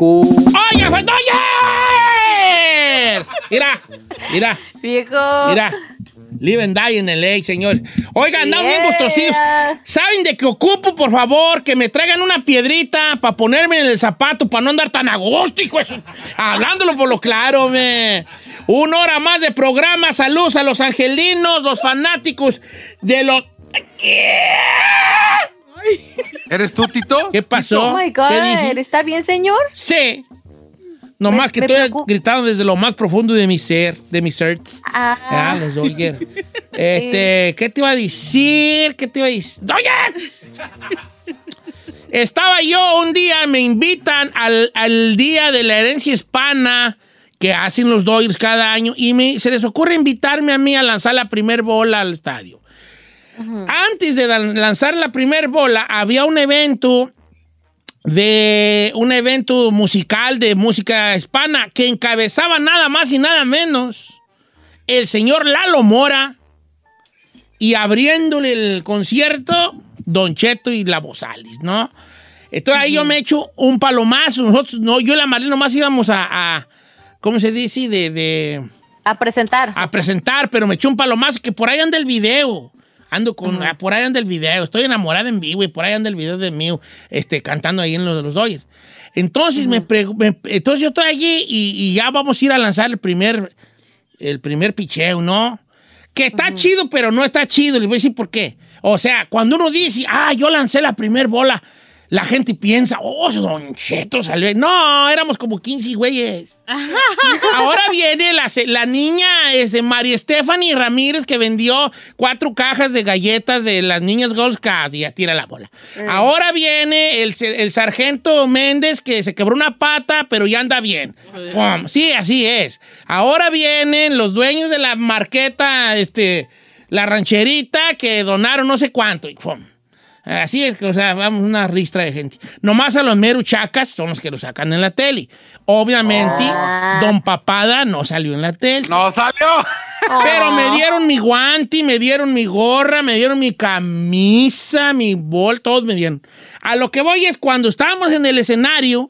Cu. ¡Oye, fue Dodgers! Mira, mira, Viejo. mira. Live and die en el lake, señor. Oigan, bien Yeah. gustositos. ¿Saben de qué ocupo, por favor? Que me traigan una piedrita para ponerme en el zapato, para no andar tan a gusto, hijo de su- Hablándolo por lo claro, me. Una hora más de programa. Saludos a los angelinos, los fanáticos de los. ¿Eres tú, Tito? ¿Qué pasó? Oh my. God. ¿Está bien, señor? Sí. Nomás Me- que me estoy preocupa. gritando desde lo más profundo de mi ser, de mi ser. Ah, Ah. los Dodgers. Este, ¿qué te iba a decir? ¿Qué te iba a decir? ¡Dodgers! Estaba yo un día, me invitan al, al día de la herencia hispana que hacen los Dodgers cada año y me, se les ocurre invitarme a mí a lanzar la primer bola al estadio. Antes de lan- lanzar la primer bola, había un evento de un evento musical de música hispana que encabezaba nada más y nada menos el señor Lalo Mora y abriéndole el concierto Don Cheto y la Bozalis, ¿no? Entonces ahí yo me echo un palomazo. Nosotros, no, yo y la Marlene nomás íbamos a, a- ¿cómo se dice? De, de- A presentar. a presentar, pero me eché un palomazo que por ahí anda el video. Ando con, ah, por ahí anda el video. Estoy enamorada en vivo y por ahí anda el video de mí, este, cantando ahí en lo de los Dodgers. Entonces, me pregu- me- entonces yo estoy allí y, y ya vamos a ir a lanzar el primer, el primer picheo, ¿no? Que está chido, pero no está chido. Les voy a decir por qué. O sea, cuando uno dice, ah, yo lancé la primer bola, la gente piensa, oh, Don Cheto salió. No, éramos como 15 güeyes. Ahora viene la, la niña este, María Stephanie Ramírez que vendió cuatro cajas de galletas de las niñas Gold Scouts y ya tira la bola. Ahora viene el, el sargento Méndez que se quebró una pata pero ya anda bien. Pum. Sí, así es. Ahora vienen los dueños de la marqueta, este, la rancherita que donaron no sé cuánto. Y. Así es que, o sea, vamos, una ristra de gente. Nomás a los meruchacas son los que lo sacan en la tele. Obviamente, Don Papada no salió en la tele. ¡No salió! Pero me dieron mi guante, me dieron mi gorra, me dieron mi camisa, mi bol, todos me dieron. A lo que voy es cuando estábamos en el escenario,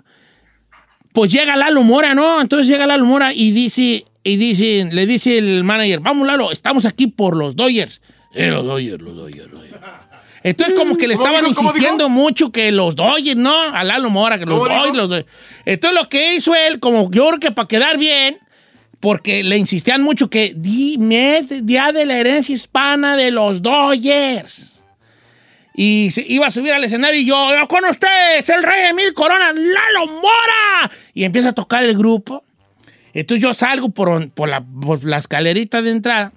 pues llega Lalo Mora, ¿no? Entonces llega Lalo Mora y dice, y dice, le dice el manager, vamos Lalo, estamos aquí por los Dodgers. Eh, los Dodgers, los Dodgers, los Dodgers. Entonces como que le ¿Cómo estaban insistiendo mucho que los Dodgers, ¿no? A Lalo Mora, que los. Dodgers, los Dodgers. Entonces lo que hizo él, como yo creo que para quedar bien, porque le insistían mucho que dime es día de la herencia hispana de los Dodgers. Y se iba a subir al escenario y yo, "Yo con ustedes, el rey de mil coronas, Lalo Mora. Y empieza a tocar el grupo. Entonces yo salgo por, por la, por la escalerita de entrada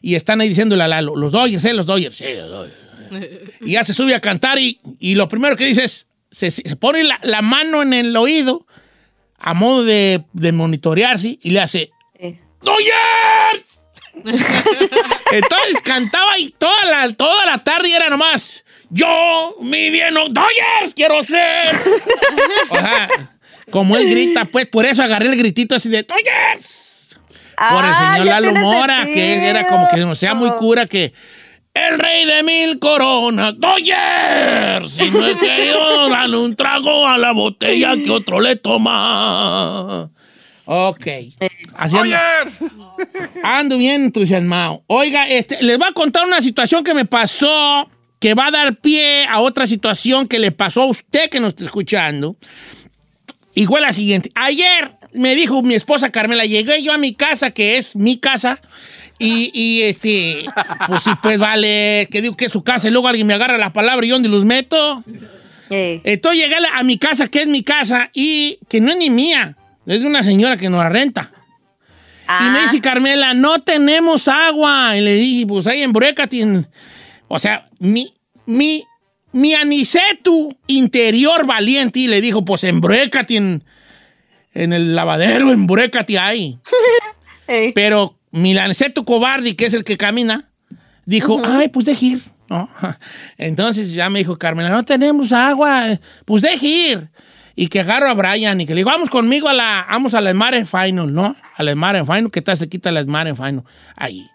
y están ahí diciéndole a Lalo, los Dodgers, ¿eh? Los Dodgers, sí, los Dodgers. Y ya se sube a cantar y, y lo primero que dice es, se, se pone la, la mano en el oído a modo de, de monitorearse y le hace, Sí. Entonces cantaba y toda la, toda la tarde y era nomás, yo, mi bien, Dodgers, quiero ser. Ajá. Como él grita, pues por eso agarré el gritito así de Dodgers. Por el Ah, señor ya Lalo Mora, que era como que no sea muy sentido. cura que el rey de mil coronas, Dodgers. Si no he querido darle un trago a la botella que otro le toma. Ok. Ando, bien entusiasmado. Oiga, este, les voy a contar una situación que me pasó que va a dar pie a otra situación que le pasó a usted que nos está escuchando. Igual la siguiente. Ayer me dijo mi esposa Carmela, llegué yo a mi casa, que es mi casa, y, y, este, pues sí, pues vale, que digo que es su casa, y luego alguien me agarra la palabra y yo donde los meto. Eh, Entonces llegué a, mi casa, que es mi casa, y que no es ni mía, es de una señora que nos la renta. Y me ah, dice Carmela, no tenemos agua. Y le dije, pues ahí en Burecatin. O sea, mi, mi, mi anicetu interior valiente. Y le dijo, pues en Burecatin, en el lavadero, en Burecati hay. eh, Pero mi anicetu cobarde, que es el que camina, dijo, ay, pues deje ir. ¿no? Entonces ya me dijo Carmela, no tenemos agua. Pues deje ir. Y que agarro a Brian y que le digo, vamos conmigo a la, vamos a la Smart Final, ¿no? A la Smart Final, que está cerquita de la Smart Final. Ahí.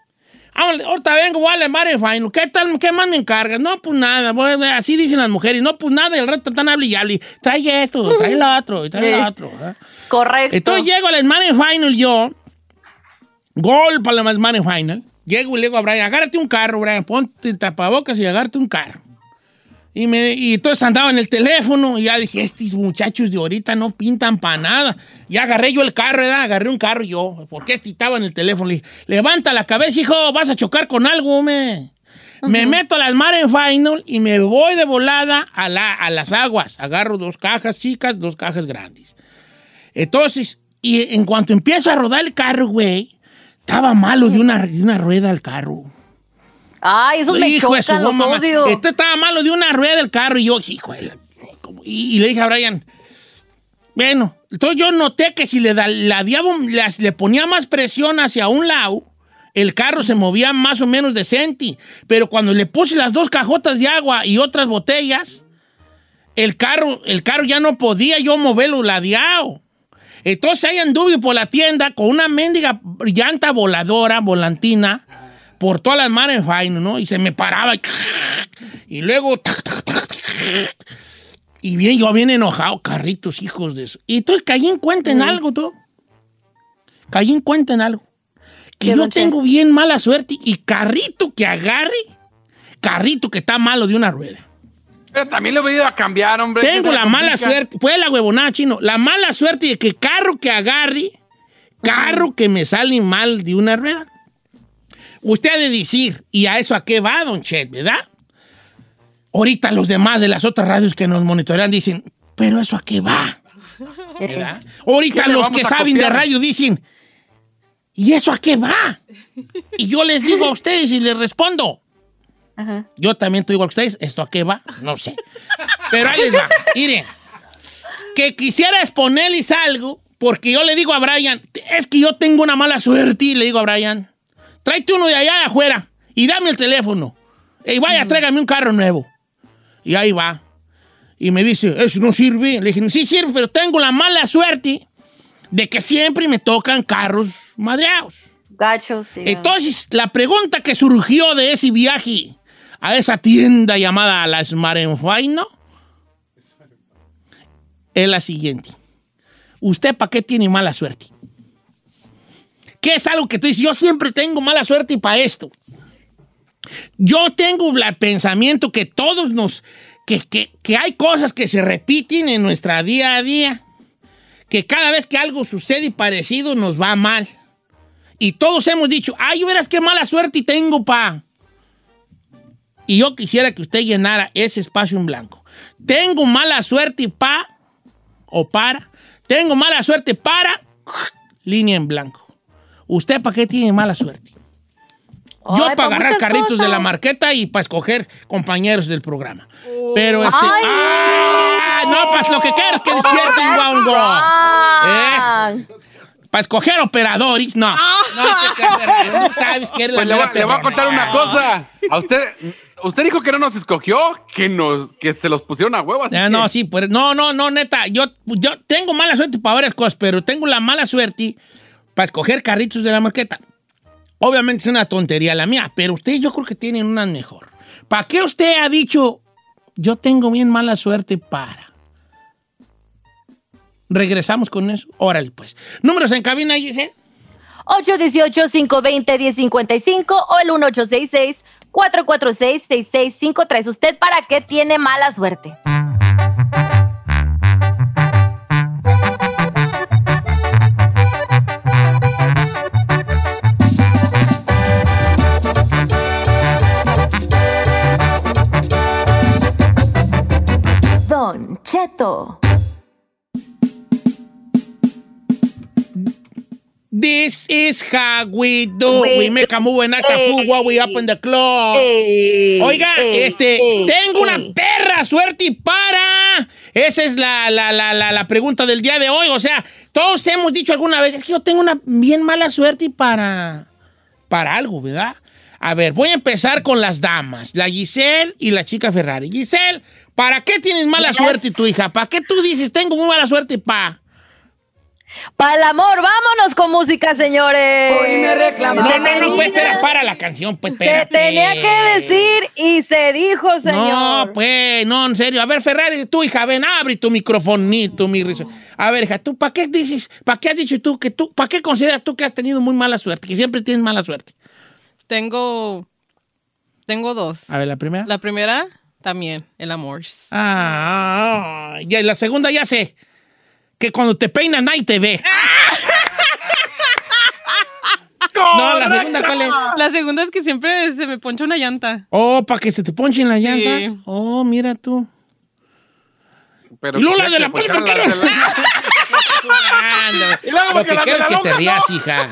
Ahorita vengo, voy a la Mare Final. ¿Qué tal? ¿Qué más me encargas? No, pues nada. a- así dicen las mujeres. No, pues nada. Y el rato están hable y hable. Trae esto, trae lo otro, y trae lo otro. Correcto. Entonces llego al Money Final yo, gol para el Money Final. Llego y le digo a Brian, agárrate un carro, Brian, ponte tapabocas y agárrate un carro. Y, me, y entonces andaba en el teléfono y ya dije, estos muchachos de ahorita no pintan para nada. Y agarré yo el carro, ¿verdad? Agarré un carro yo, porque este estaba en el teléfono. Le dije, levanta la cabeza, hijo, vas a chocar con algo, me. Me meto a las Maren Final y me voy de volada a, la, a las aguas. Agarro dos cajas chicas, dos cajas grandes. Entonces, y en cuanto empiezo a rodar el carro, güey, estaba malo de una, de una rueda el carro. Ay, esos me Hijo chocan, los goma, ma- odio. Este estaba malo de una rueda del carro y yo, hijo y, y le dije a Brian, bueno, entonces yo noté que si le, da, la le ponía más presión hacia un lado, el carro se movía más o menos decente. Pero cuando le puse las dos cajotas de agua y otras botellas, el carro, el carro ya no podía yo moverlo ladeado. Entonces ahí anduve por la tienda con una mendiga llanta voladora, volantina, por todas las manos ¿no? Y se me paraba y, y luego y bien, yo bien enojado, carritos, hijos de eso. Y entonces caí en cuenta en algo, tú. Caí en cuenta en algo. Que ¿Qué, yo tengo bien mala suerte y carrito que agarre, carrito que está malo de una rueda. Pero también lo he venido a cambiar, hombre. ¿Qué Tengo la mala suerte, pues la huevonada chino, la mala suerte de que carro que agarre, carro que me sale mal de una rueda. Usted ha de decir, ¿y a eso a qué va, don Chet, verdad? Ahorita los demás de las otras radios que nos monitorean dicen, ¿pero eso a qué va? ¿verdad? Ahorita ¿Qué le los que saben de radio dicen, ¿y eso a qué va? Y yo les digo a ustedes y les respondo, Ajá. yo también estoy igual que ustedes. ¿Esto a qué va? No sé. Pero ahí les va. Miren, que quisiera exponerles algo, porque yo le digo a Brian, es que yo tengo una mala suerte. Y le digo a Brian, tráete uno de allá de afuera y dame el teléfono. Y vaya, tráigame un carro nuevo. Y ahí va. Y me dice, eso no sirve. Le dije, sí sirve, pero tengo la mala suerte de que siempre me tocan carros madreados. Gachos, sí. Entonces, la pregunta que surgió de ese viaje a esa tienda llamada La Smarenfaino es la siguiente. ¿Usted para qué tiene mala suerte? ¿Qué es algo que tú dices? Yo siempre tengo mala suerte y para esto. Yo tengo el pensamiento que todos nos... Que, que- que hay cosas que se repiten en nuestra día a día. Que cada vez que algo sucede parecido nos va mal. Y todos hemos dicho, ay, verás qué mala suerte tengo, pa. Y yo quisiera que usted llenara ese espacio en blanco. Tengo mala suerte, pa, o para. Tengo mala suerte para, línea en blanco. ¿Usted para qué tiene mala suerte? Yo Ay, para pa' agarrar carritos de la marqueta y para escoger compañeros del programa. Pero este. Ay, ¡Ah! No, pues lo que quieras que despierte igual. Ah. Para escoger operadores, no. No, te creas, no sabes que eres la Pues le, voy- mera le voy a contar una cosa. A usted, usted dijo que no nos escogió, que nos, que se los pusieron a huevo. así Ah, que- no, sí, pues, no, no, no, neta. Yo, yo tengo mala suerte para varias cosas, pero tengo la mala suerte para escoger carritos de la marqueta. Obviamente es una tontería la mía, pero ustedes yo creo que tienen una mejor. ¿Para qué usted ha dicho, yo tengo bien mala suerte para? Regresamos con eso. Órale, pues. Números en cabina, Giselle. 818-520-1055 o el 1866-446-6653. ¿Usted para qué tiene mala suerte? Don Cheto. This is how we do. We, We- make a move and act a fool while we up in the club. Ey, Oiga, ey, este, ey, tengo una perra suerte y para. Esa es la, la, la, la, la pregunta del día de hoy. O sea, todos hemos dicho alguna vez, es que yo tengo una bien mala suerte y para, para algo, ¿verdad? A ver, voy a empezar con las damas, la Giselle y la chica Ferrari. Giselle, ¿para qué tienes mala Yes. suerte tu hija? ¿Para qué tú dices, tengo muy mala suerte pa? Para el amor, vámonos con música, señores. Hoy me reclama. No, no, no, pues espera, para la canción, pues Se espérate. tenía que decir y se dijo, señor. No, pues, no, en serio. A ver, Ferrari, tú, hija, ven, abre tu microfonito, mi risa. A ver, hija, tú, ¿para qué dices, para qué has dicho tú que tú, para qué consideras tú que has tenido muy mala suerte, que siempre tienes mala suerte? Tengo. Tengo dos. A ver, la primera. La primera, también, el amor. Ah, ah, ya, y la segunda ya sé. Que cuando te peinas nadie te ve. No, la segunda, ¿cuál es? La segunda es que siempre se me poncha una llanta. Oh, para que se te ponchen las llantas. Sí. Oh, mira tú. Pero Y luego las de la pues, palma, las ¿qué de la- Y luego Lo que quiero es que te rías, ¿no? hija.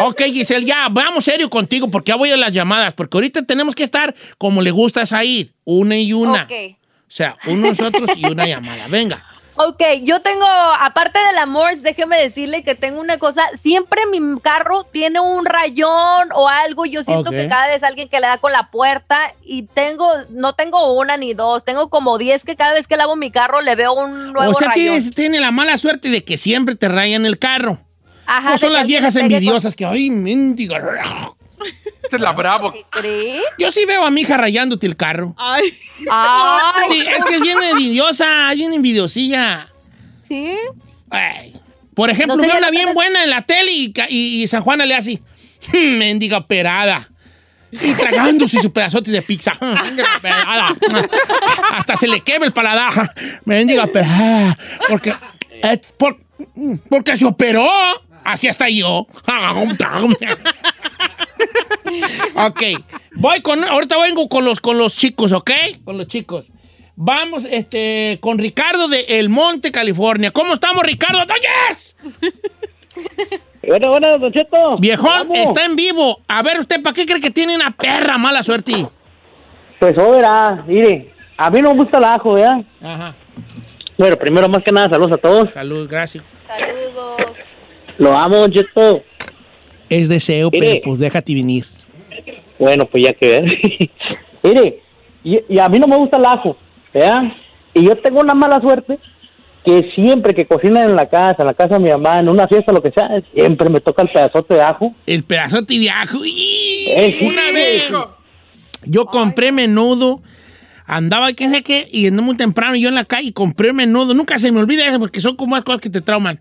Ok, Giselle, ya, vamos serio contigo porque ya voy a las llamadas. Porque ahorita tenemos que estar como le gusta a Said, una y una. Ok. O sea, uno nosotros y una llamada. Venga. Ok, yo tengo, aparte del amor, déjeme decirle que tengo una cosa, siempre mi carro tiene un rayón o algo, yo siento que cada vez alguien que le da con la puerta y tengo, no tengo una ni dos, tengo como 10 que cada vez que lavo mi carro le veo un nuevo o sea, rayón. tienes, tiene la mala suerte de que siempre te rayan el carro. Ajá, o de son las viejas pegue con- envidiosas que, ay, mendiga. Esa es la bravo. ¿Qué cree? Yo sí veo a mi hija rayándote el carro. Ay. Ay, Sí, es que es bien envidiosa, es bien envidiosilla. ¿sí? Ay. Por ejemplo, No sé, veo no bien tengo- buena en la tele y, y- y San Juana le hace, "Hmm, mendiga operada. Y tragándose su pedazote de pizza. "Hmm, mendiga operada. Hasta se le quema el paladar. Mendiga operada. Porque, eh, por- porque se operó. Así hasta yo. ok. Voy con. Ahorita vengo con los, con los chicos, ¿ok? Con los chicos. Vamos este, con Ricardo de El Monte, California. ¿Cómo estamos, Ricardo? ¡Doñes! Bueno, bueno, Don Cheto. Viejón, Vamos. está en vivo. A ver, ¿usted para qué cree que tiene una perra mala suerte? Pues, verá, mire, a mí no me gusta el ajo, ¿verdad? Ajá. Bueno, primero, más que nada, saludos a todos. Salud, gracias. Saludos. Lo amo, Don Cheto. Es deseo, Mire. pero pues déjate venir. Bueno, pues ya que ver. mire, y, y a mí no me gusta el ajo, ¿verdad? Y yo tengo una mala suerte que siempre que cocinan en la casa, en la casa de mi mamá, en una fiesta, lo que sea, siempre me toca el pedazote de ajo. El pedazote de ajo. Eh, sí, Una vez. Yo compré menudo. Andaba, quién sé qué, y andé muy temprano yo en la calle y compré menudo. Nunca se me olvida eso porque son como las cosas que te trauman.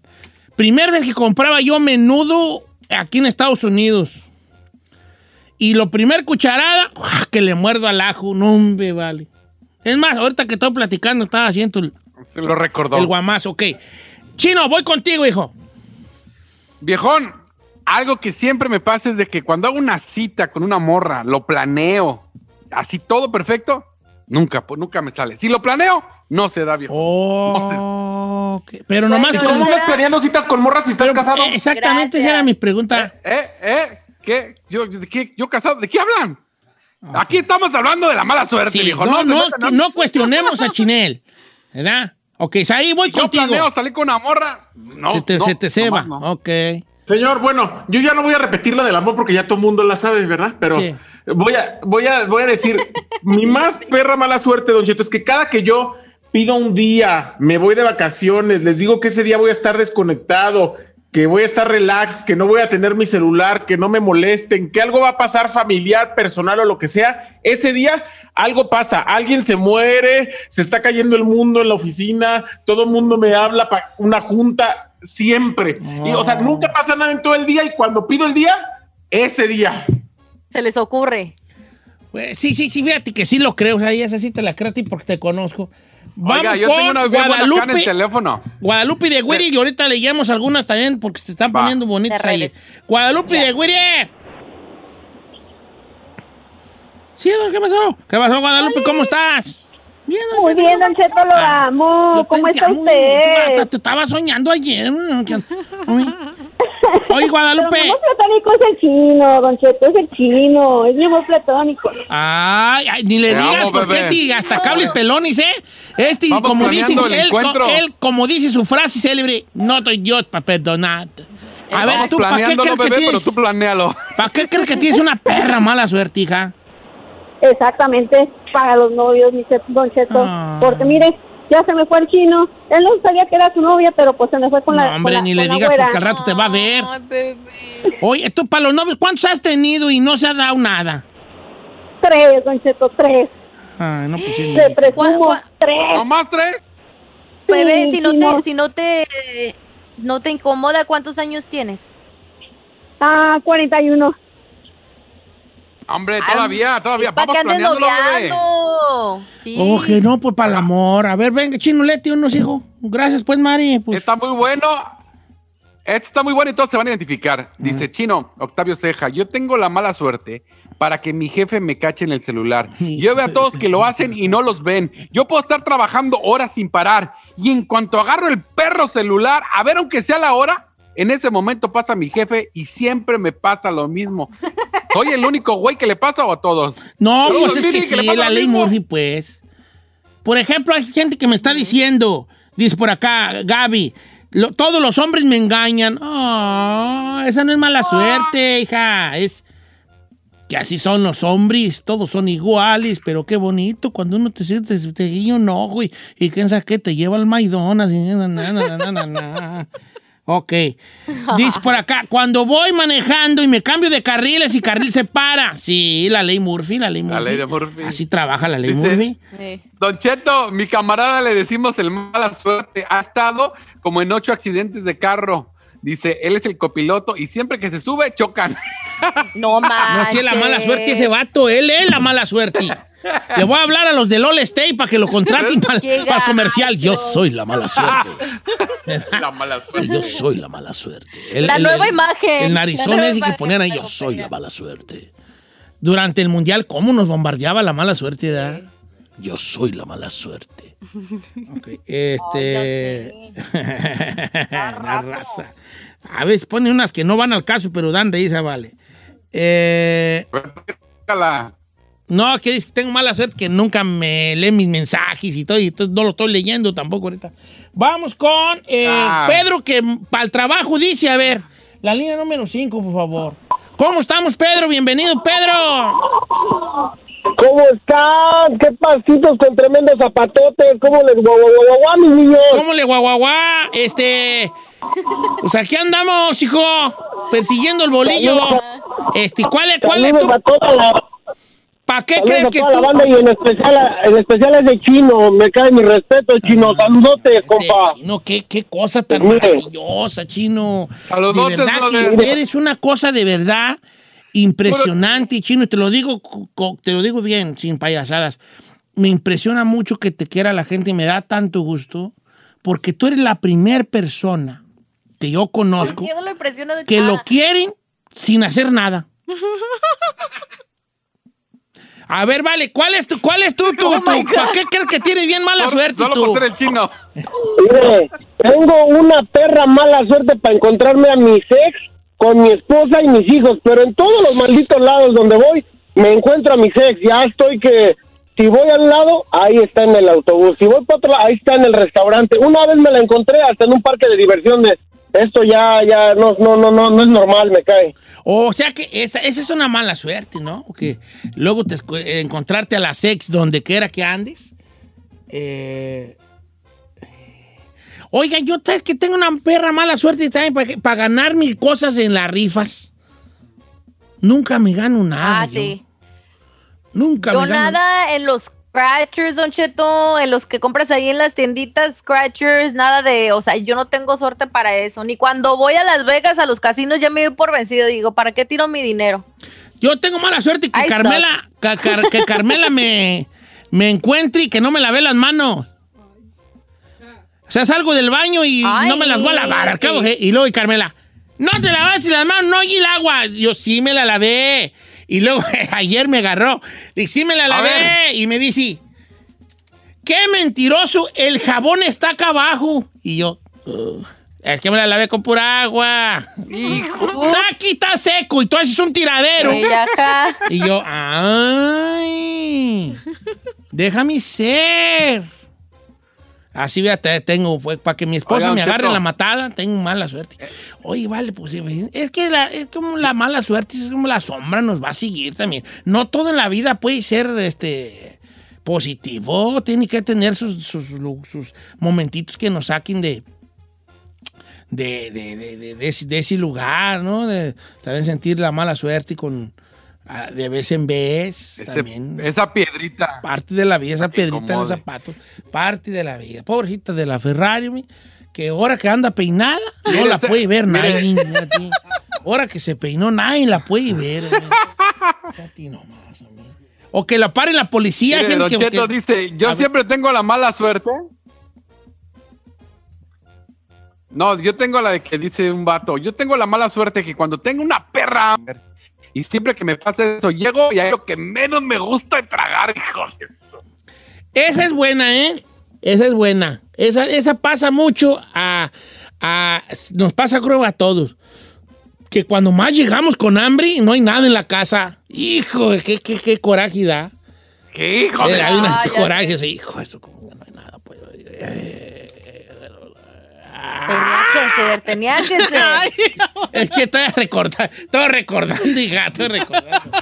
Primera vez que compraba yo menudo aquí en Estados Unidos. Y lo primer cucharada, que le muerdo al ajo. No, hombre, vale. Es más, ahorita que estoy platicando, estaba haciendo el, Se lo recordó. el guamazo, ok. Chino, voy contigo, hijo. Viejón, algo que siempre me pasa es de que cuando hago una cita con una morra, lo planeo, así todo perfecto, nunca, pues nunca me sale. Si lo planeo, no se da, viejo. Oh, ok. Pero nomás como- ¿Cómo andas planeando citas con morras si estás casado? Eh, Exactamente, esa era mi pregunta. ¿Eh? ¿Eh? ¿Qué? ¿Yo, de qué? ¿Yo casado? ¿De qué hablan? Aquí estamos hablando de la mala suerte, Sí, viejo. no, se no, no cuestionemos a Chinel, ¿verdad? Ok, ahí voy Yo contigo. planeo salir con una morra. No, se te, no, se te ceba. no. Ok. Señor, bueno, yo ya no voy a repetir la del amor porque ya todo el mundo la sabe, ¿verdad? Pero Sí. voy, a, voy, a, voy a decir, mi más perra mala suerte, Don Cheto, es que cada que yo pido un día, me voy de vacaciones, les digo que ese día voy a estar desconectado, que voy a estar relax, que no voy a tener mi celular, que no me molesten, que algo va a pasar familiar, personal o lo que sea, ese día algo pasa, alguien se muere, se está cayendo el mundo en la oficina, todo el mundo me habla para una junta, siempre. Y, o sea, nunca pasa nada en todo el día y cuando pido el día, ese día. Se les ocurre. Pues, sí, sí, sí, fíjate que sí lo creo. O sea, esa sí te la creo a ti porque te conozco. Vamos Oiga, yo con tengo una bien acá en el Guadalupe. teléfono. Guadalupe de Whittier, y ahorita leíamos algunas también porque se están Va. poniendo bonitas ahí. Guadalupe de Whittier. Sí, don, ¿qué pasó? ¿Qué pasó, Guadalupe? ¿Cómo estás? Bien, don Muy bien, Don Cheto, lo Ah, amo. ¿Cómo está usted? Te, te estaba soñando ayer. Oye, Guadalupe. mi amor platónico es el chino, Don Cheto, es el chino, es mi amor platónico. Ay, ay, ni le Te digas amo, porque bebé. este hasta cables pelones, ¿eh? Este, Vamos como dice, planeando el él, encuentro. él, como dice su frase célebre, no estoy Dios para perdonarte. A ver, Vamos tú, ¿para qué, planeándolo, crees que bebé, pero tienes, tú. ¿para qué crees que tienes una perra mala suerte, hija? Exactamente, para los novios, mi Cheto, Don Cheto. Ah. Porque mire, ya se me fue el chino. Él no sabía que era su novia, pero pues se me fue con la No, hombre, con la- ni con le digas porque al rato te va a ver. Ay, bebé. Oye, tú para los novios, ¿cuántos has tenido y no se ha dado nada? Tres, Don Cheto, tres. Ay, no, pues sí. Te ¿Cuál- presumo, cuál- tres. ¿No más tres? Bebé, Sí, si no sí, te, no. si no te, no te incomoda, ¿cuántos años tienes? Ah, 41. Hombre, todavía, todavía. ¿Para Vamos qué andes planeándolo, bebé. noviando? Sí. Que no, pues para el amor. A ver, venga, chino, lete unos hijos. Gracias, pues, Mari. Pues, Está muy bueno. Este está muy bueno y todos se van a identificar. Dice Chino, Octavio Ceja, yo tengo la mala suerte para que mi jefe me cache en el celular. Yo veo a todos que lo hacen y no los ven. Yo puedo estar trabajando horas sin parar y en cuanto agarro el perro celular, a ver aunque sea la hora, en ese momento pasa mi jefe y siempre me pasa lo mismo. ¿Soy el único güey que le pasa o a todos? No, pues es que que sí, la ley. Murphy, pues. Por ejemplo, hay gente que me está diciendo, dice por acá, Gaby, lo- todos los hombres me engañan. Ah, esa no es mala suerte, hija. Es que así son los hombres, todos son iguales, pero qué bonito cuando uno te siente, te guiña un ojo y, y qué, te lleva al Maidonas. y na, na, na, na, na, na. Ok. Dice por acá, cuando voy manejando y me cambio de carriles y carril se para. Sí, la ley Murphy, la ley La Murphy. ley de Murphy. Así trabaja la ley Dice- Murphy. Sí. Don Cheto, mi camarada le decimos el mala suerte. Ha estado como en ocho accidentes de carro. Dice, él es el copiloto y siempre que se sube, chocan. No más. No, si es la mala suerte ese vato, él es la mala suerte. Le voy a hablar a los de All State para que lo contraten para el comercial. Yo soy la mala suerte. la mala suerte. Yo soy la mala suerte. El- La el- nueva el- imagen. El narizón ese que ponían ahí, yo soy la mala suerte. Durante el mundial, ¿cómo nos bombardeaba la mala suerte? ¿verdad? Yo soy la mala suerte. Ok, Este. la raza. A veces pone unas que no van al caso, pero dan risa, vale. Eh, no, que dice que tengo mala suerte que nunca me lee mis mensajes y todo, y entonces no lo estoy leyendo tampoco ahorita. Vamos con eh, Ah. Pedro, que para el trabajo dice, a ver, la línea número 5, por favor. ¿Cómo estamos, Pedro? Bienvenido, Pedro. ¿Cómo están? ¿Qué pasitos con tremendos zapatotes? ¿Cómo les guau, guau, guau, guau, mis niños? ¿Cómo le guaguaguá? Este. Pues aquí andamos, hijo, persiguiendo el bolillo. Este, ¿cuál es, cuál es tu. La, ¿Para qué crees que la tú. banda y en especial, en especial a ese chino. Me cae mi respeto, chino. Saludotes, compa. No, qué, qué cosa tan Mire. maravillosa, chino. Saludotes, de verdad que eres una cosa de verdad impresionante, chino. Y te lo digo, te lo digo bien, sin payasadas. Me impresiona mucho que te quiera la gente y me da tanto gusto porque tú eres la primer persona que yo conozco ¿Qué no lo que lo Ah, quieren sin hacer nada. A ver, vale, ¿cuál es tu, cuál es tu, tu, tu- ¿para qué crees que tienes bien mala Solo- suerte Solo tú? por ser el chino. Mire, tengo una perra mala suerte para encontrarme a mi ex con mi esposa y mis hijos, pero en todos los malditos lados donde voy me encuentro a mi ex. Ya estoy que si voy al lado, ahí está en el autobús. Si voy para otro lado, ahí está en el restaurante. Una vez me la encontré hasta en un parque de diversiones. Esto ya, ya, no, no, no, no, no es normal, me cae. O sea que esa, esa es una mala suerte, ¿no? Que luego te encontrarte a la sex donde quiera que andes. Eh, Oigan, yo sabes que tengo una perra mala suerte también para ganar mil cosas en las rifas. Nunca me gano nada. Ah, yo. sí. Nunca Yo me gano. nada en los scratchers, Don Cheto, en los que compras ahí en las tienditas scratchers, nada de, o sea, yo no tengo suerte para eso. Ni cuando voy a Las Vegas, a los casinos, ya me doy por vencido. Digo, ¿para qué tiro mi dinero? Yo tengo mala suerte que. Carmela, ca- car- que Carmela me, me encuentre y que no me lave las manos. O sea, salgo del baño y Ay, no me las voy a lavar al cabo. ¿eh? Y luego, y Carmela, no te lavaste las manos, no, y el agua. Yo sí me la lavé. Y luego, ayer me agarró. Dije, sí me la lavé. Y me dice, qué mentiroso, el jabón está acá abajo. Y yo, "Ugh, es que me la lavé con pura agua. Hijo. Está aquí, está seco. Y tú haces un tiradero. Ajá. Y yo, ay, déjame ser. Así, fíjate, tengo, pues, para que mi esposa me agarre la matada, tengo mala suerte. Oye, vale, pues, es que la- es como la mala suerte, es como la sombra nos va a seguir también. No todo en la vida puede ser, este, positivo. Tiene que tener sus, sus, momentitos que nos saquen de, de, de, de, de- de ese, de ese lugar, ¿no? De también sentir la mala suerte con ah, de vez en vez. Ese- también. esa piedrita. Parte de la vida, esa piedrita en el zapato. Parte de la vida. Pobrecita de la Ferrari, mi, que ahora que anda peinada, no la puede ver nadie. Ahora que se peinó, nadie la puede ver. eh. Fíjate nomás, hombre. O que la pare la policía. Mire, gente Don que- Cheto que- dice, yo ver. siempre tengo la mala suerte. No, yo tengo la de que dice un vato, yo tengo la mala suerte que cuando tengo una perra y siempre que me pasa eso, llego y hay lo que menos me gusta de tragar, hijo de eso. Esa es buena, ¿eh? Esa es buena. Esa, esa pasa mucho a, a- Nos pasa creo a todos. Que cuando más llegamos con hambre y no hay nada en la casa. Hijo, qué, qué, qué coraje da. ¿Qué hijo de hay Ah, ya corajes, hijo, esto como que no hay nada, pues. eh, Tenía que ser, tenía que ser. Es que estoy recordando, estoy recordando, hija, estoy recordando.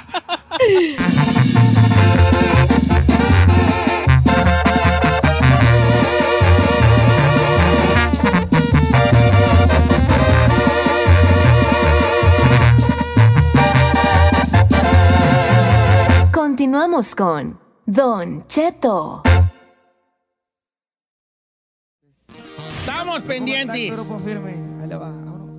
Continuamos con Don Cheto. Estamos pendientes.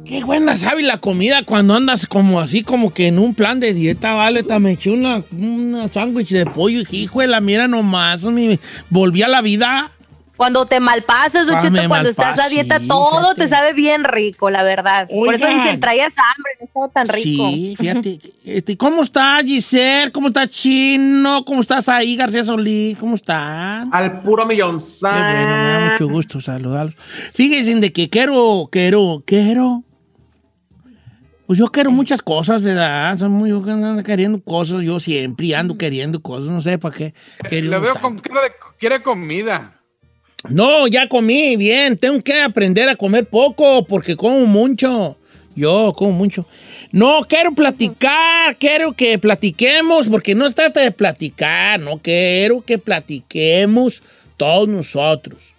Qué buena sabe la comida cuando andas como así, como que en un plan de dieta, vale. Te me eché una, una sándwich de pollo y hijo de la mira nomás, me volví a la vida. Cuando te malpasas, Don Ah, cuando estás a dieta, todo fíjate. te sabe bien rico, la verdad. Por eso Oigan. dicen, traías hambre, no estaba tan rico. Sí, fíjate. Este, ¿Cómo está Giselle? ¿Cómo está Chino? ¿Cómo estás ahí, García Solís? ¿Cómo están? Al puro millón. Qué bueno, me da mucho gusto saludarlos. Fíjense de que quiero, quiero, quiero. Pues yo quiero muchas cosas, ¿verdad? Soy muy, yo ando queriendo cosas, yo siempre ando queriendo cosas, no sé para qué. Le veo tanto. con quiere comida. No, ya comí bien. Tengo que aprender a comer poco porque como mucho. Yo como mucho. No, quiero platicar, quiero que platiquemos, porque no se trata de platicar, no quiero que platiquemos todos nosotros.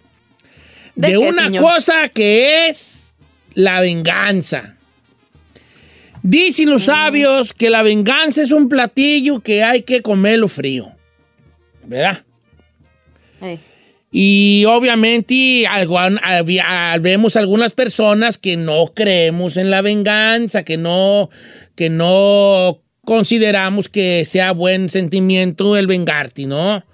¿De De, qué, una señor? cosa que es la venganza. Dicen los sabios que la venganza es un platillo que hay que comerlo frío. ¿Verdad? Y obviamente algo- había- vemos algunas personas que no creemos en la venganza, que no, que no consideramos que sea buen sentimiento el vengarte, ¿no?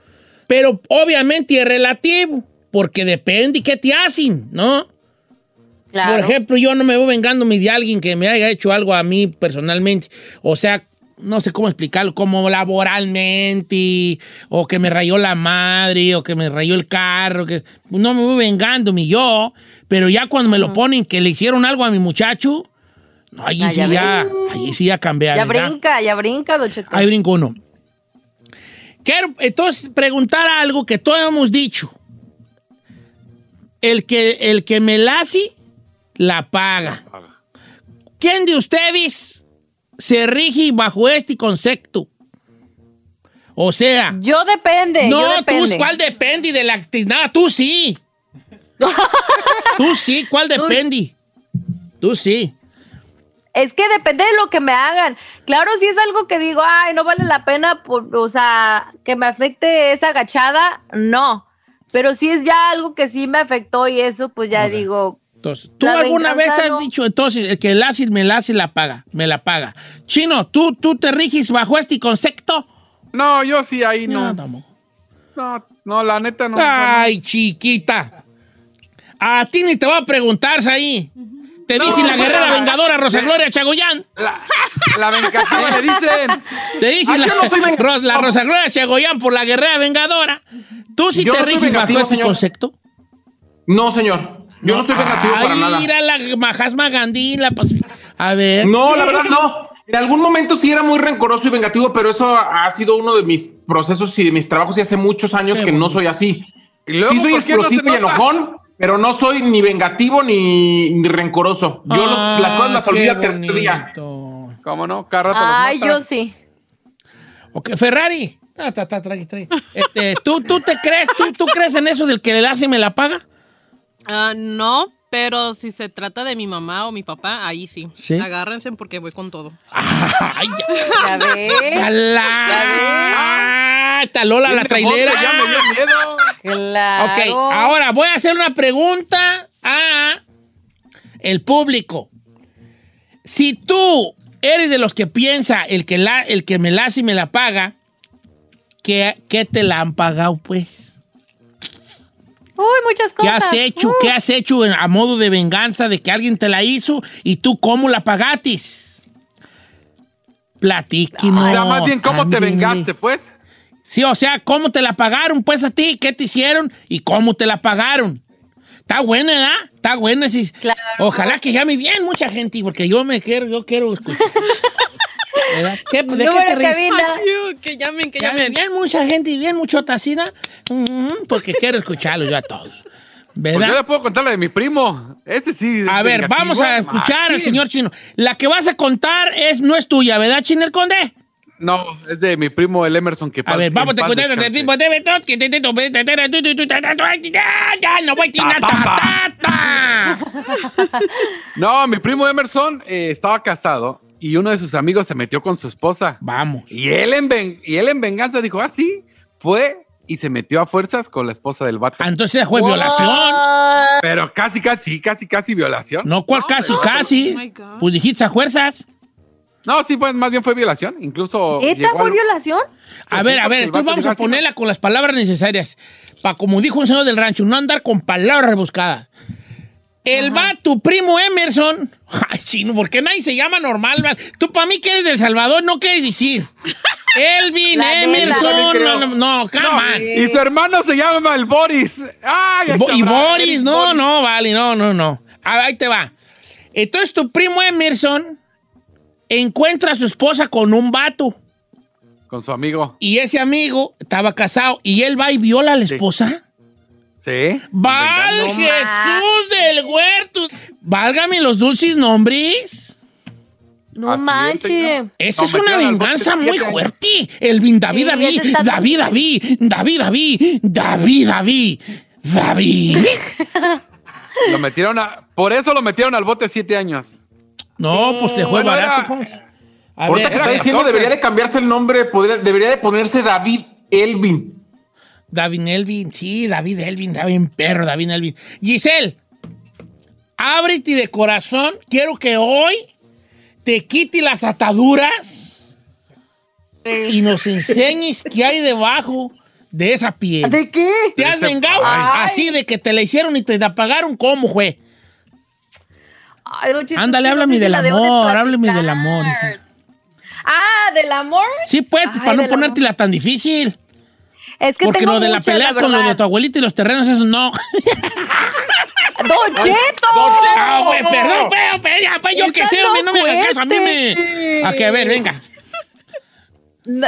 Pero obviamente es relativo, porque depende qué te hacen, ¿no? Claro. Por ejemplo, yo no me voy vengándome de alguien que me haya hecho algo a mí personalmente. O sea, no sé cómo explicarlo, como laboralmente, o que me rayó la madre, o que me rayó el carro, que no me voy vengándome yo, pero ya cuando me lo ponen que le hicieron algo a mi muchacho, no, allí Ah, sí ya ya, allí sí ya cambia. ya ¿verdad? brinca, ya brinca, Don Cheto. Ahí brinco uno. Quiero entonces preguntar algo que todos hemos dicho. El que, el que me la hace, la paga. ¿Quién de ustedes se rige bajo este concepto? O sea, Yo depende, yo no, tú. ¿cuál depende de la actividad? Tú sí. tú sí, ¿cuál depende? Tú sí. Es que depende de lo que me hagan. Claro, si es algo que digo, ay, no vale la pena, por, o sea, que me afecte esa agachada, no. Pero si es ya algo que sí me afectó y eso, pues ya digo, Entonces, ¿tú La alguna vez has no. dicho, entonces, el que el ácido me la hace, la paga, me la paga? Chino, ¿tú, tú te riges bajo este concepto? No, yo sí ahí no. tampoco. No, no, la neta no. Ay, chiquita. A ti ni te voy a preguntar, ahí. Te No, dicen la guerrera la- vengadora Rosa Gloria Chagoyán. La, la vengativa le dicen. Te dicen Ay, la, no la Rosa Gloria Chagoyán por la guerrera vengadora. ¿Tú sí Yo te no riges bajo este concepto? No, señor. Yo no soy vengativo para Ay, nada. Mira la Mahatma Gandhi, la A ver. No, la verdad no. En algún momento sí era muy rencoroso y vengativo, pero eso ha sido uno de mis procesos y de mis trabajos y hace muchos años Qué que no soy así. ¿Y luego sí soy no explosivo y enojón, pero no soy ni vengativo ni, ni rencoroso. Yo los- las cosas las Ah, olvido al tercer día. ¿Cómo no? Cada rato los ay, yo sí. Ok, Ferrari, Ah. Este, ¿tú, ¿Tú te crees, tú, tú crees en eso del que le hace y me la paga? Ah, no, pero si se trata de mi mamá o mi papá, ahí sí. ¿Sí? Agárrense porque voy con todo. Ay, ya. Ya ves. ¡Yala! Está Lola la trailera. Ya me dio miedo. Claro. Ok, ahora voy a hacer una pregunta a el público. Si tú eres de los que piensa el que, la, el que me la hace y me la paga, ¿qué, qué te la han pagado, pues? Uy, muchas ¿Qué cosas. has hecho? Uh, ¿Qué has hecho a modo de venganza de que alguien te la hizo y tú cómo la pagatis? Platíquenos. O sea, más bien, ¿cómo te vengaste, pues? Sí, o sea, ¿cómo te la pagaron pues a ti? ¿Qué te hicieron y cómo te la pagaron? Está buena, ¿verdad? Está buena. Sí. Claro. Ojalá que llame bien mucha gente, porque yo me quiero, yo quiero escuchar. ¿Verdad? ¿Qué, ¿De qué te ríes? que llamen, que Llame llamen. bien mucha gente y bien mucho tacina, mm, porque quiero escucharlo yo a todos. Pues yo le puedo contar la de mi primo. Este sí. es A ver, vamos a escuchar al señor Chino. La que vas a contar es, no es tuya, ¿verdad, Chino el Conde? No, es de mi primo el Emerson que A ver, vamos a contar de tipo de betot, que te ya no voy a. No, mi primo Emerson eh, estaba casado y uno de sus amigos se metió con su esposa. Vamos. Y él en, ven- y él en venganza dijo, ah, sí, fue y se metió a fuerzas con la esposa del vato. Ah, Entonces fue violación. Pero casi, casi, casi, casi violación. No, ¿cuál casi, casi? Oh. Pues dijiste a fuerzas. No, sí, pues más bien fue violación. Incluso. ¿Esta fue violación? A Pues ver, sí, a ver, entonces vamos a así, ponerla con las palabras necesarias. Para, como dijo un señor del rancho, no andar con palabras rebuscadas. El va, tu primo Emerson. Ay, chino, ¿por qué nadie se llama normal? man? Tú, para mí que eres del Salvador, no quieres decir. Elvin, La. Emerson. No, no, no, come No, on. y su hermano se llama el Boris. Ay, Bo- y Boris, no, Boris. no, vale, no, no, no. A- Ahí te va. Entonces tu primo Emerson encuentra a su esposa con un vato Con su amigo. y ese amigo estaba casado y él va y viola a la Sí. esposa. Sí. ¡Val No Jesús del huerto! Válgame los dulces nombres. No Así es, manches. Esa No, es una venganza siete muy fuerte. Elvin David Sí, David, está- David David, David David, David David, David. Lo metieron a. Por eso lo metieron al bote siete años. No, pues te fue Bueno, barato. era- Ahorita que está diciendo 14. debería de cambiarse el nombre, podría- debería de ponerse David Elvin. David Elvin, sí, David Elvin, David perro, David Elvin. Giselle, ábrete de corazón. Quiero que hoy te quite las ataduras y nos enseñes qué hay debajo de esa piel. ¿De qué? ¿Te has vengado? Ay. Así de que te la hicieron y te la pagaron, ¿cómo fue? Ay, Ándale, háblame del de amor, háblame del amor, hija. Ah, ¿del amor? Sí, pues, Ay, para no ponértela tan difícil. Es que Porque tengo lo de la pelea con lo de tu abuelita y los terrenos, eso no. ¡Don Cheto! Ah, güey, perdón, pero, pero, ya, pues yo que sé, no no me hagas caso, a mí me... A que, a ver, venga.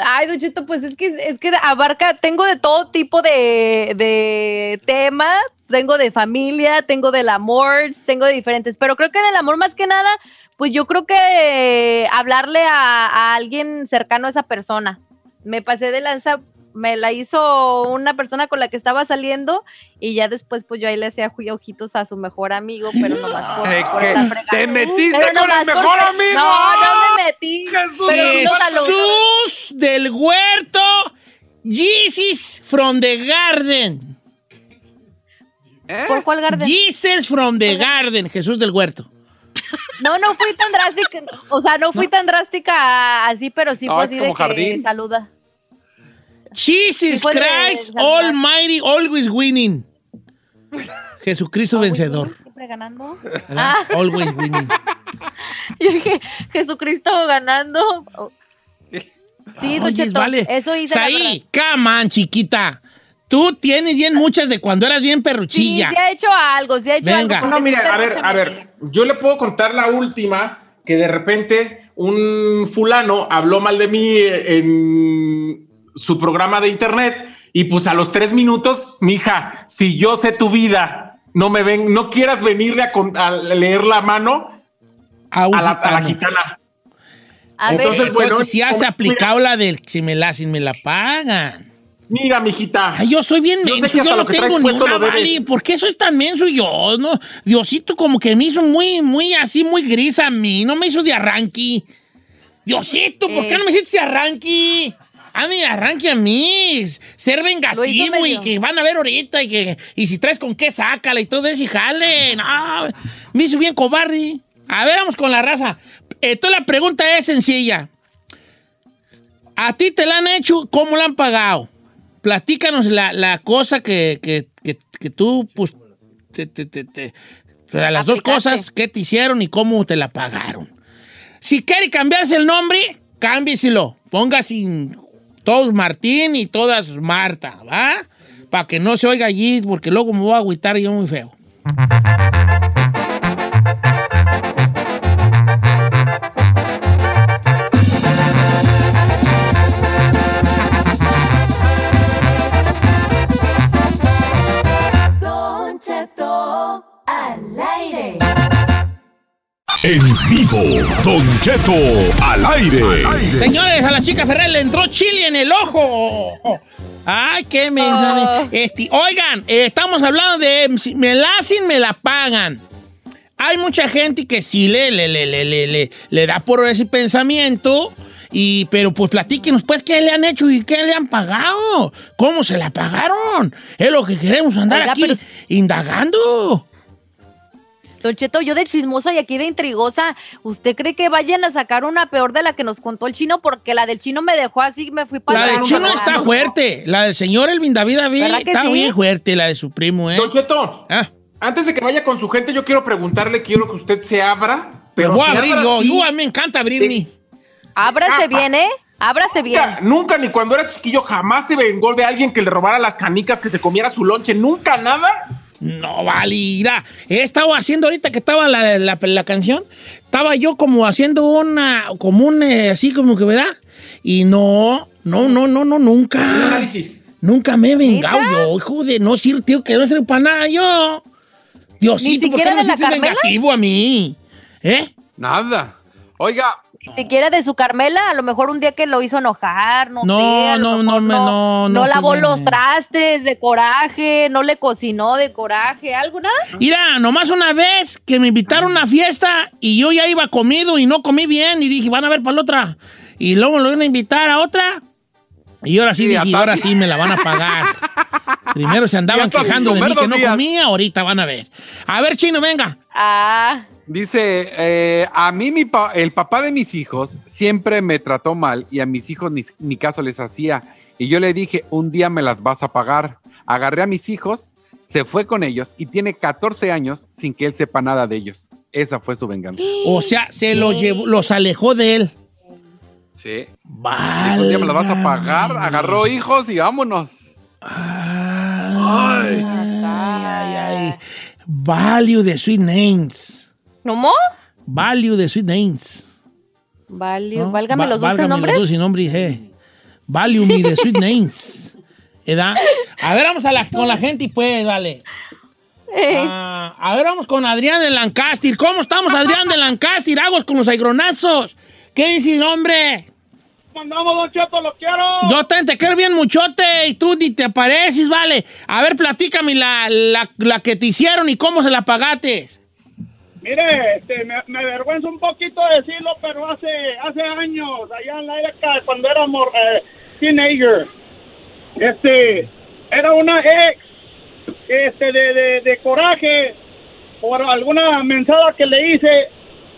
Ay, Don Cheto, pues es que, es que abarca, tengo de todo tipo de, de temas, tengo de familia, tengo del amor, tengo de diferentes, pero creo que en el amor más que nada, pues yo creo que hablarle a, a alguien cercano a esa persona. Me pasé de lanza, me la hizo una persona con la que estaba saliendo y ya después pues yo ahí le hacía ojitos a su mejor amigo, pero nomás por, por ¿qué? esa fregada. ¿Te metiste Pero con el mejor porque- amigo? No, no me metí. Jesús pero. Jesús del huerto, Jesus from the garden. ¿Eh? ¿Por cuál garden? Jesus from the garden, Jesús del huerto. No, no fui tan drástica, o sea, no fui tan drástica así, pero sí No, fue es así como de que saluda. Jesus Christ. Almighty, always winning. Jesucristo vencedor. Siempre ganando. Ah, Always winning. yo dije, Jesucristo ganando. Sí, Don Oyes, vale. eso hice come on, chiquita. Tú tienes bien muchas de cuando eras bien perruchilla. sí ha hecho algo, sí ha hecho Venga. algo. No, mire, a ver, a ver, yo le puedo contar la última que de repente un fulano habló mal de mí en su programa de internet y pues a los tres minutos, mija, si yo sé tu vida, no me ven, no quieras venirle a, con- a leer la mano A un a la, a la gitano. gitana. A ver, Entonces, bueno, Entonces, si has mira, aplicado la del si me la, si me la pagan. Mira, mijita. Ay, yo soy bien Yo sé menso, yo no lo que tengo ni puesto una, lo debes. vale. ¿Por qué soy tan menso yo? No, Diosito como que me hizo muy, muy así, muy gris a mí. No me hizo de arranque. Diosito, ¿por qué Eh. no me hiciste de arranque? A mí, arranque a mí. Ser vengativo y que van a ver ahorita y que y si traes con qué, sácala y todo eso y jale. No, me hizo bien cobarde. A ver, vamos con la raza. Entonces la pregunta es sencilla. ¿A ti te la han hecho? ¿Cómo la han pagado? Platícanos la, la cosa que, que, que, que tú, pues, te, te, te, te- o sea, las dos cosas, ¿qué te hicieron y cómo te la pagaron? Si quiere cambiarse el nombre, cámbieselo. Ponga sin todos Martín y todas Marta, ¿va? Para que no se oiga allí, porque luego me voy a agüitar yo muy feo. En vivo, Don Cheto al aire. Señores, a la chica Ferrer le entró chile en el ojo. Ay, qué mensaje. Este, oigan, eh, estamos hablando de si me la hacen, me la pagan. Hay mucha gente que sí le, le, le, le, le, le- le da por ese pensamiento. Y, pero pues platíquenos, pues, ¿qué le han hecho y qué le han pagado? ¿Cómo se la pagaron? Es lo que queremos andar Oiga, aquí pero- indagando. Don Cheto, yo de chismosa y aquí de intrigosa, ¿usted cree que vayan a sacar una peor de la que nos contó el chino? Porque la del chino me dejó así, me fui para La del chino está fuerte. La del señor Elvin David David ¿Verdad que está sí? bien fuerte, la de su primo, ¿eh? Don Cheto, Ah. antes de que vaya con su gente, yo quiero preguntarle, quiero que usted se abra. Me Pero voy a abrir yo. así. Yo, a mí me encanta abrirme. Ábrase Ah, bien, ¿eh? Ábrase bien. Nunca, nunca, ni cuando era chiquillo, jamás se vengó de alguien que le robara las canicas, que se comiera su lonche. Nunca, nada. No, vale, irá. He estado haciendo ahorita que estaba la, la, la canción, estaba yo como haciendo una, como un, eh, así como que, ¿verdad? Y no, no, no, no, no, Un nunca. análisis. Nunca me he vengado yo, hijo de no sirve, tío, que no sirve para nada yo. Diosito, ¿Ni ¿por qué siquiera no me de la hiciste Carmela? vengativo a mí? ¿Eh? Nada. Oiga, Ni siquiera de su Carmela, a lo mejor un día que lo hizo enojar, no, No, sé. no, no me- no, no se lavó los trastes de coraje, no le cocinó de coraje, algo, nada. Mira, nomás una vez que me invitaron a una fiesta y yo ya iba comido y no comí bien y dije, van a ver para la otra. Y luego me lo iban a invitar a otra. Y ahora sí dije, ahora sí me la van a pagar. Primero se andaban quejando de mí que no días. comía, ahorita van a ver. A ver, chino, venga. Ah, dice, eh, a mí mi pa- el papá de mis hijos siempre me trató mal y a mis hijos ni, ni caso les hacía. Y yo le dije, un día me las vas a pagar. Agarré a mis hijos, se fue con ellos y tiene 14 años sin que él sepa nada de ellos. Esa fue su venganza. O sea, se los llevó, los alejó de él. Sí. Vale. Un día me las vas a pagar. Agarró hijos y vámonos. Ay, ay, ay. Value de Sweet Names. ¿cómo? Value de Sweet Names. Vale, ¿no? válgame Va- los dulces válgame nombres. Los dulces nombres, eh. Value me de sweet names. ¿Edad? A ver, vamos a la- con la gente y pues, vale. Eh, Ah, a ver, vamos con Adrián de Lancaster. ¿Cómo estamos, Adrián de Lancaster? Aguas con los aigronazos. ¿Qué dice, hombre? Andamos, Don Cheto, lo quiero. Yo también te quiero bien muchote y tú ni te apareces, vale. A ver, platícame la, la, la que te hicieron y cómo se la pagaste. Mire, este, me, me avergüenza un poquito decirlo, pero hace hace años, allá en la época, cuando éramos eh, teenager, este, era una ex, este, de, de, de coraje, por alguna mensada que le hice,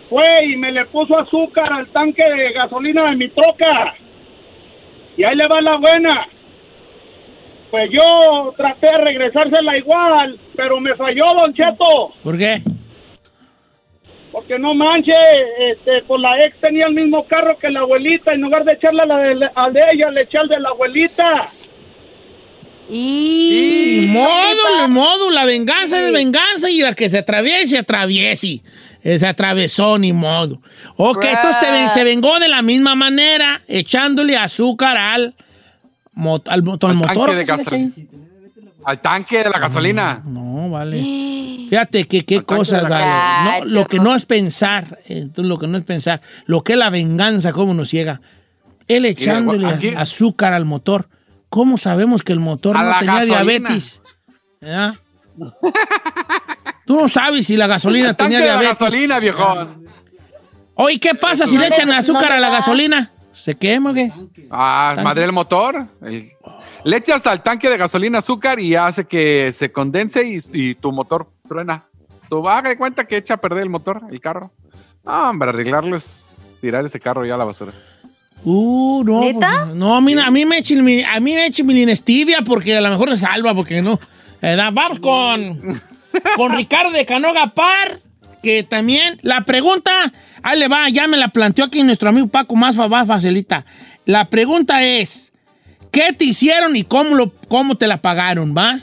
fue y me le puso azúcar al tanque de gasolina de mi troca. Y ahí le va la buena. Pues yo traté de regresársela igual, pero me falló, Don Cheto. ¿Por qué? Porque no manche, este, pues la ex tenía el mismo carro que la abuelita, en lugar de echarle a la de, al de ella, le eché al de la abuelita. y... Y modo, ni modo, la venganza es venganza y la que se atraviese, atraviese. Eh, Se atravesó, ni modo. Ok, entonces te se vengó de la misma manera, echándole azúcar al, mo- al, motor. al Al motor. Al tanque de la gasolina. No, vale. Fíjate que qué cosas, la vale. No, lo que no es pensar, entonces lo que no es pensar, lo que es la venganza, cómo nos ciega. Él echándole aquí- azúcar al motor. ¿Cómo sabemos que el motor A no tenía gasolina. diabetes? ¿Verdad? Tú no sabes si la gasolina El tenía de la diabetes. gasolina, viejón. Oye, ¿qué pasa si No le echan azúcar a la gasolina? ¿Se quema o qué? Ah, Tanque. madre el motor. El- Le echas al tanque de gasolina azúcar y hace que se condense y, y tu motor truena. Tú haga de cuenta que echa a perder el motor, el carro. Ah, hombre, arreglarlo es tirar ese carro ya a la basura. Uh, no. ¿Neta? pues, no, a mí, a mí me echen mi, a mí me echen mi linestivia porque a lo mejor se salva, porque no. ¿Verdad? Vamos con, con Ricardo de Canoga Par, que también la pregunta, ahí le va, ya me la planteó aquí nuestro amigo Paco, más, fa- más facilita. La pregunta es, ¿qué te hicieron y cómo, lo, cómo te la pagaron, va?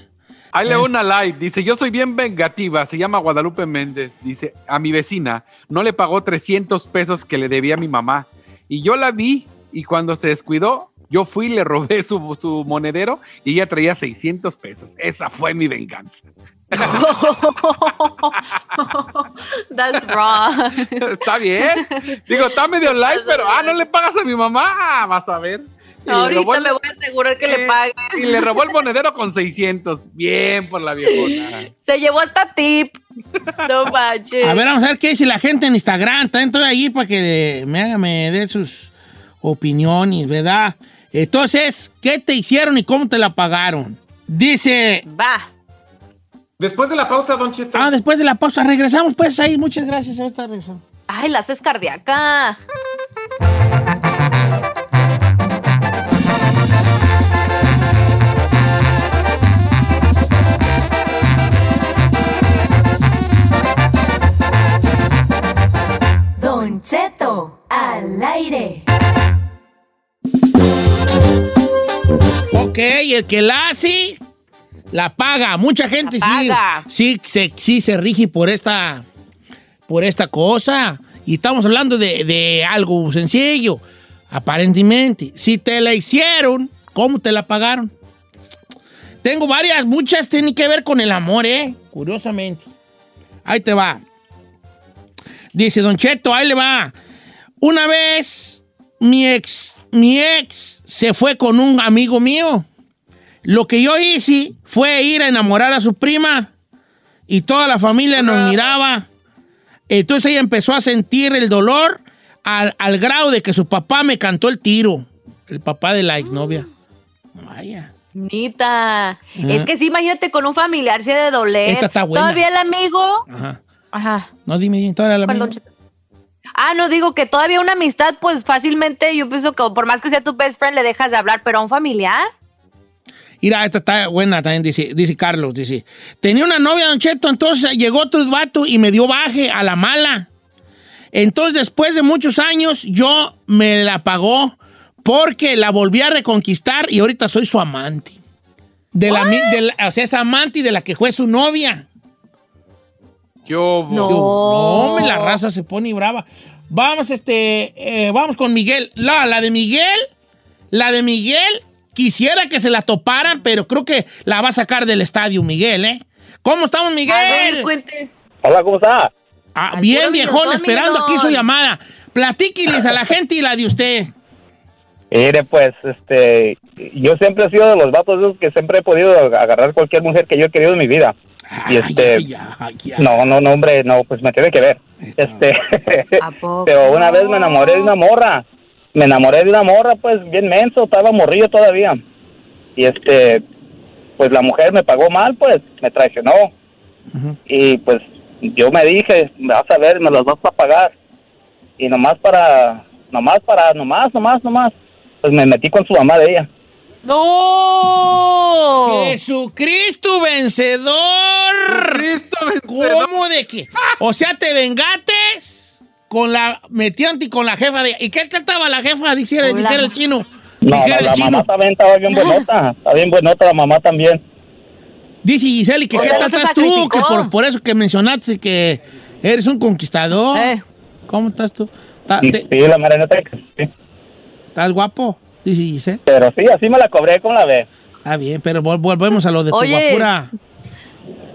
Ahí Eh. le una live. Dice, yo soy bien vengativa. Se llama Guadalupe Méndez. Dice, a mi vecina no le pagó 300 pesos que le debía a mi mamá. Y yo la vi y cuando se descuidó, yo fui y le robé su, su monedero y ella traía 600 pesos. Esa fue mi venganza. That's wrong. Está bien. Digo, está medio live, pero, ah, no le pagas a mi mamá. Ah, vas a ver. Y Ahorita el- me voy a asegurar que le eh, pague. Y le robó el monedero con 600. Bien por la viejona. Se llevó hasta tip. No manches. A ver, vamos a ver qué dice la gente en Instagram. También estoy ahí para que me haga, me dé sus opiniones, ¿verdad? Entonces, ¿qué te hicieron y cómo te la pagaron? Dice, Va. Después de la pausa, Don Cheto. ah, después de la pausa, regresamos pues ahí. Muchas gracias. Ahorita regresamos. Ay, la haces cardíaca. Don Cheto al aire. Ok, el que la hace, la paga. Mucha gente La sí, paga. sí, se, sí se rige por esta, por esta cosa. Y estamos hablando de, de algo sencillo, aparentemente. Si te la hicieron, ¿cómo te la pagaron? Tengo varias, muchas tienen que ver con el amor, ¿eh? Curiosamente. Ahí te va. Dice Don Cheto, ahí le va. Una vez mi ex, mi ex se fue con un amigo mío. Lo que yo hice fue ir a enamorar a su prima y toda la familia nos miraba. Entonces ella empezó a sentir el dolor al, al grado de que su papá me cantó el tiro. El papá de la exnovia. Vaya. Nita. Es que sí, imagínate con un familiar se de doler. Esta está buena. Todavía el amigo. Ajá. Ajá. No, dime, dime, todavía la ¿Cuál, misma. Ah, no, digo que todavía una amistad, pues fácilmente yo pienso que por más que sea tu best friend le dejas de hablar, pero a un familiar. Mira, esta está buena también, dice, dice Carlos, dice. Tenía una novia, Don Cheto, entonces llegó tu vato y me dio baje a la mala. Entonces, después de muchos años, yo me la pagó porque la volví a reconquistar y ahorita soy su amante. De la, o sea, amante de la que fue su novia. Yo, No. No, hombre, la raza se pone brava. Vamos, este, eh, vamos con Miguel. La, la de Miguel, la de Miguel, quisiera que se la toparan, pero creo que la va a sacar del estadio, Miguel, ¿eh? ¿Cómo estamos, A ver, Miguel? cuente. Hola, ¿cómo está? Ah, bien, viejón, esperando aquí su llamada. Platíquiles a la gente y la de usted. Mire, pues, este, yo siempre he sido de los vatos que siempre he podido agarrar cualquier mujer que yo he querido en mi vida. Y este, Ay, ay, ay, ay. no, no, no, hombre, no, pues me tiene que ver. Este, pero una vez me enamoré de una morra. Me enamoré de una morra, pues, bien menso, estaba morrillo todavía. Y este, pues la mujer me pagó mal, pues, me traicionó. Y pues yo me dije, vas a ver, me las vas a pagar. Y nomás para, nomás para, nomás, nomás, nomás, pues me metí con su mamá de ella. ¡No! Jesucristo vencedor. Cristo vencedor. ¿Cómo de qué? O sea, te vengates con la metiente y con la jefa de. ¿Y qué trataba la jefa? Dijera, dijera el chino. No, dijera no, el la chino. mamá también estaba bien buenota, está bien buenota la mamá también. Dice Giselle, que qué estás tú? Que por, por eso que mencionaste que eres un conquistador. Eh. ¿Cómo estás tú? ¿Estás, Sí, te- sí, la mera neta que sí. estás guapo? Dice Giselle. Pero sí, así me la cobré con la ve. Está bien, pero vol- volvemos a lo de tu Oye. guapura.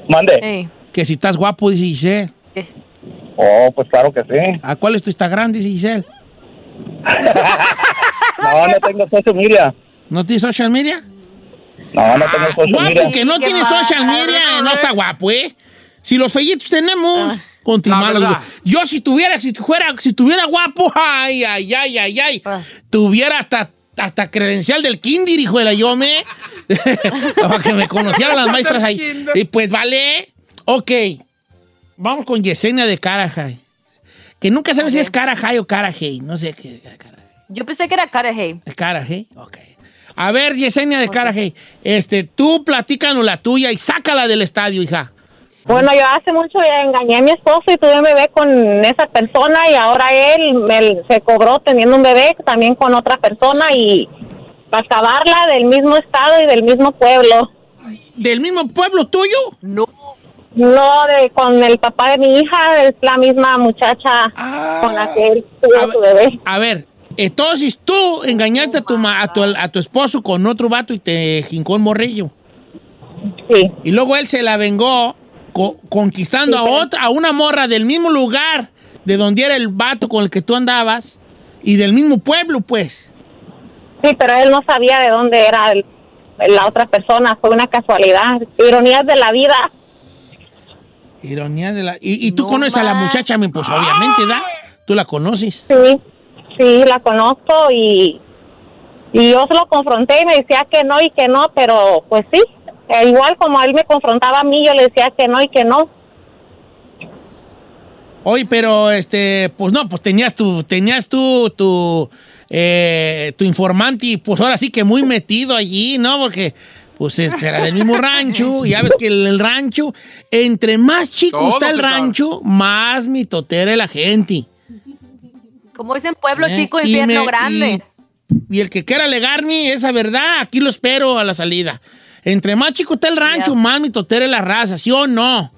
Mande. Ey. Que si estás guapo, dice Giselle. Oh, pues claro que sí. ¿A cuál es tu Instagram, dice Giselle? No, no tengo social media. ¿No tienes social media? No, no tengo social Guapo media. que no Qué tiene mal. social media, no está guapo, ¿eh? Si los fellitos tenemos, verdad. Yo si tuviera, si fuera, si tuviera guapo, ay, ay, ay, ay, ay, Ah. tuviera hasta, hasta credencial del kinder, hijo de la yo me, para que me conocieran las maestras ahí. Y pues vale, ok, vamos con Yesenia de Carajay. Que nunca sabes si es Carajay o Carajay, no sé qué. Carajay. Yo pensé que era Carajay. ¿Es Carajay? Ok. A ver, Yesenia de Carajay, este, tú platícanos la tuya y sácala del estadio, hija. Bueno, yo hace mucho engañé a mi esposo y tuve un bebé con esa persona y ahora él me- se cobró teniendo un bebé también con otra persona y para acabarla del mismo estado y del mismo pueblo. ¿Del mismo pueblo tuyo? No. No, de, con el papá de mi hija, es la misma muchacha con la que él tuvo su bebé. a ver, entonces tú engañaste a tu, ma- a tu, a tu esposo con otro vato y te jincó un morrillo. Sí, Y luego él se la vengó co- conquistando a otra, a una morra del mismo lugar de donde era el vato con el que tú andabas y del mismo pueblo, pues. sí, pero él no sabía de dónde era el- la otra persona, fue una casualidad, ironías de la vida. Ironía de la... Y, y tú No conoces a la muchacha, pues obviamente, ¿da? Tú la conoces. Sí, sí, la conozco y, y yo se lo confronté y me decía que no y que no, pero pues sí, eh, igual como él me confrontaba a mí, yo le decía que no y que no. Oye, pero este, pues no, pues tenías tu, tenías tu, tu, eh, tu informante y pues ahora sí que muy metido allí, ¿no? Porque pues este, era del mismo rancho, y ya ves que el, el rancho, entre más chico Todo está el rancho, más mitotera la gente. Como dicen, pueblo ¿eh? chico, Y infierno me- grande. Y, y el que quiera alegarme esa verdad, aquí lo espero a la salida. Entre más chico está el rancho, Ya. más mitotera es la raza, ¿sí o no?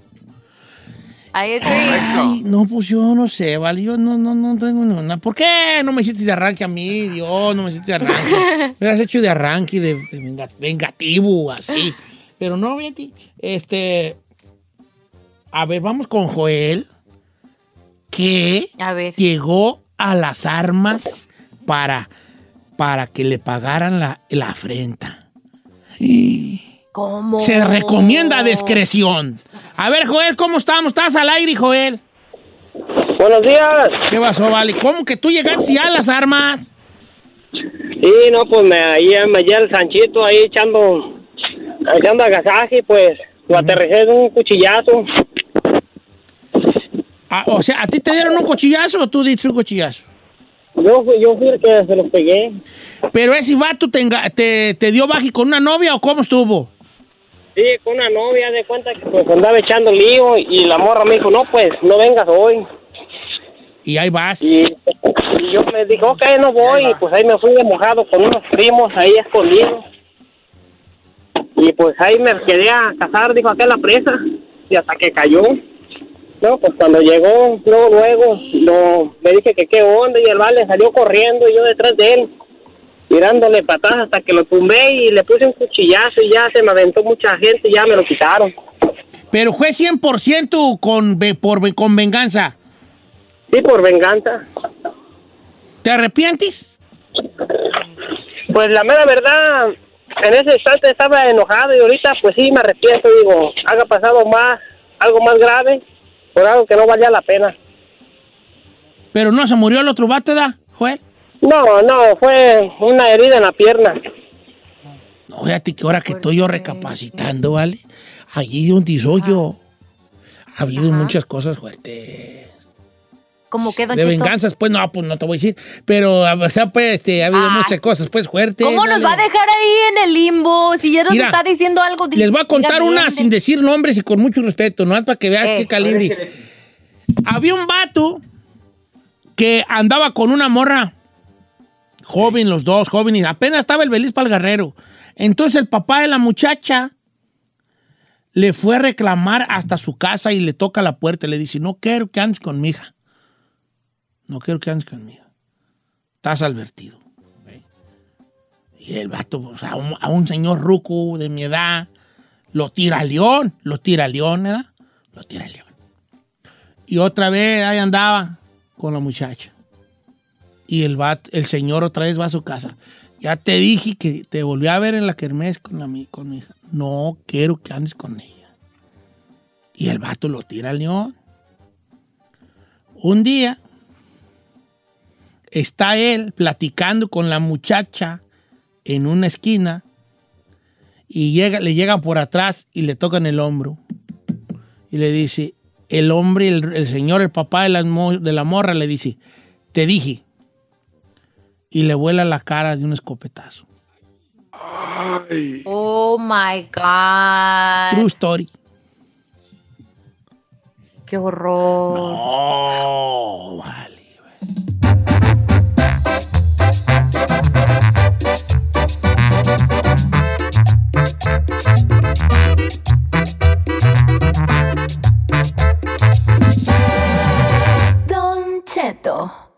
Ahí agree. Ay, no, pues yo no sé, vale, yo no, no, no tengo ninguna. ¿Por qué no me hiciste de arranque a mí, Dios? No me hiciste de arranque. Me hubieras hecho de arranque, de, de venga- vengativo, así. Pero no, Betty, este... A ver, vamos con Joel, que A ver. llegó a las armas para, para que le pagaran la, la afrenta. ¿Cómo? Se recomienda discreción. A ver, Joel, ¿cómo estamos? ¿Estás al aire, Joel? Buenos días. ¿Qué pasó, vale? ¿Cómo que tú llegaste ya a las armas? Sí, no, pues me, ahí me hallé el Sanchito ahí echando, echando agasaje, pues lo aterricé de un cuchillazo. Ah, o sea, ¿a ti te dieron un cuchillazo o tú diste un cuchillazo? Yo fui, yo fui el que se los pegué. Pero ese vato te, te, te dio baji con una novia o cómo estuvo? Sí, con una novia, de cuenta que pues andaba echando lío y la morra me dijo, no, pues no vengas hoy. Y ahí vas. Y, y yo le dije, ok, no voy. Y pues ahí me fui de mojado con unos primos ahí escondidos. Y pues ahí me quedé a cazar, dijo acá en la presa. Y hasta que cayó. No, pues cuando llegó, luego, luego, lo, le dije que qué onda. Y el vale salió corriendo y yo detrás de él, tirándole patadas hasta que lo tumbé y le puse un cuchillazo. Y ya se me aventó mucha gente y ya me lo quitaron. Pero fue 100% con, por, con venganza. Sí, por venganza. ¿Te arrepientes? Pues la mera verdad, en ese instante estaba enojado y ahorita pues sí me arrepiento, digo, haga pasado más, algo más grave, por algo que no valía la pena. Pero no se murió el otro vato, ¿da, Joel? No, no, fue una herida en la pierna. No, fíjate que ahora que estoy yo recapacitando, ¿vale? Allí donde soy yo, ha habido muchas cosas fuertes. ¿Cómo que, don De Cheto? venganzas, pues no, pues no te voy a decir. Pero, o sea, pues, este, ha habido Ay. muchas cosas, pues, fuertes. ¿Cómo nos va a dejar ahí en el limbo? Si ya nos Mira, está diciendo algo. Les voy a contar una bien. sin decir nombres y con mucho respeto, ¿no? Para que veas Eh. qué calibre. Había un vato que andaba con una morra joven, los dos jóvenes, apenas estaba el Belis para el guerrero. Entonces el papá de la muchacha le fue a reclamar hasta su casa y le toca la puerta y le dice, no quiero que andes con mi hija. No quiero que andes conmigo. Estás advertido. ¿ok? Y el vato, sea, a un, a un señor ruco de mi edad, lo tira a león, lo tira a león, ¿verdad? Lo tira el león. Y otra vez ahí andaba con la muchacha. Y el, vato- el señor otra vez va a su casa. Ya te dije que te volví a ver en la kermés con, la, con mi hija. No quiero que andes con ella. Y el vato lo tira al león. Un día está él platicando con la muchacha en una esquina y llega, le llegan por atrás y le tocan el hombro. Y le dice, el hombre, el, el señor, el papá de la, de la morra le dice, te dije. Y le vuela la cara de un escopetazo. Oh my God. True story. Qué horror. Oh, vale. Don Cheto.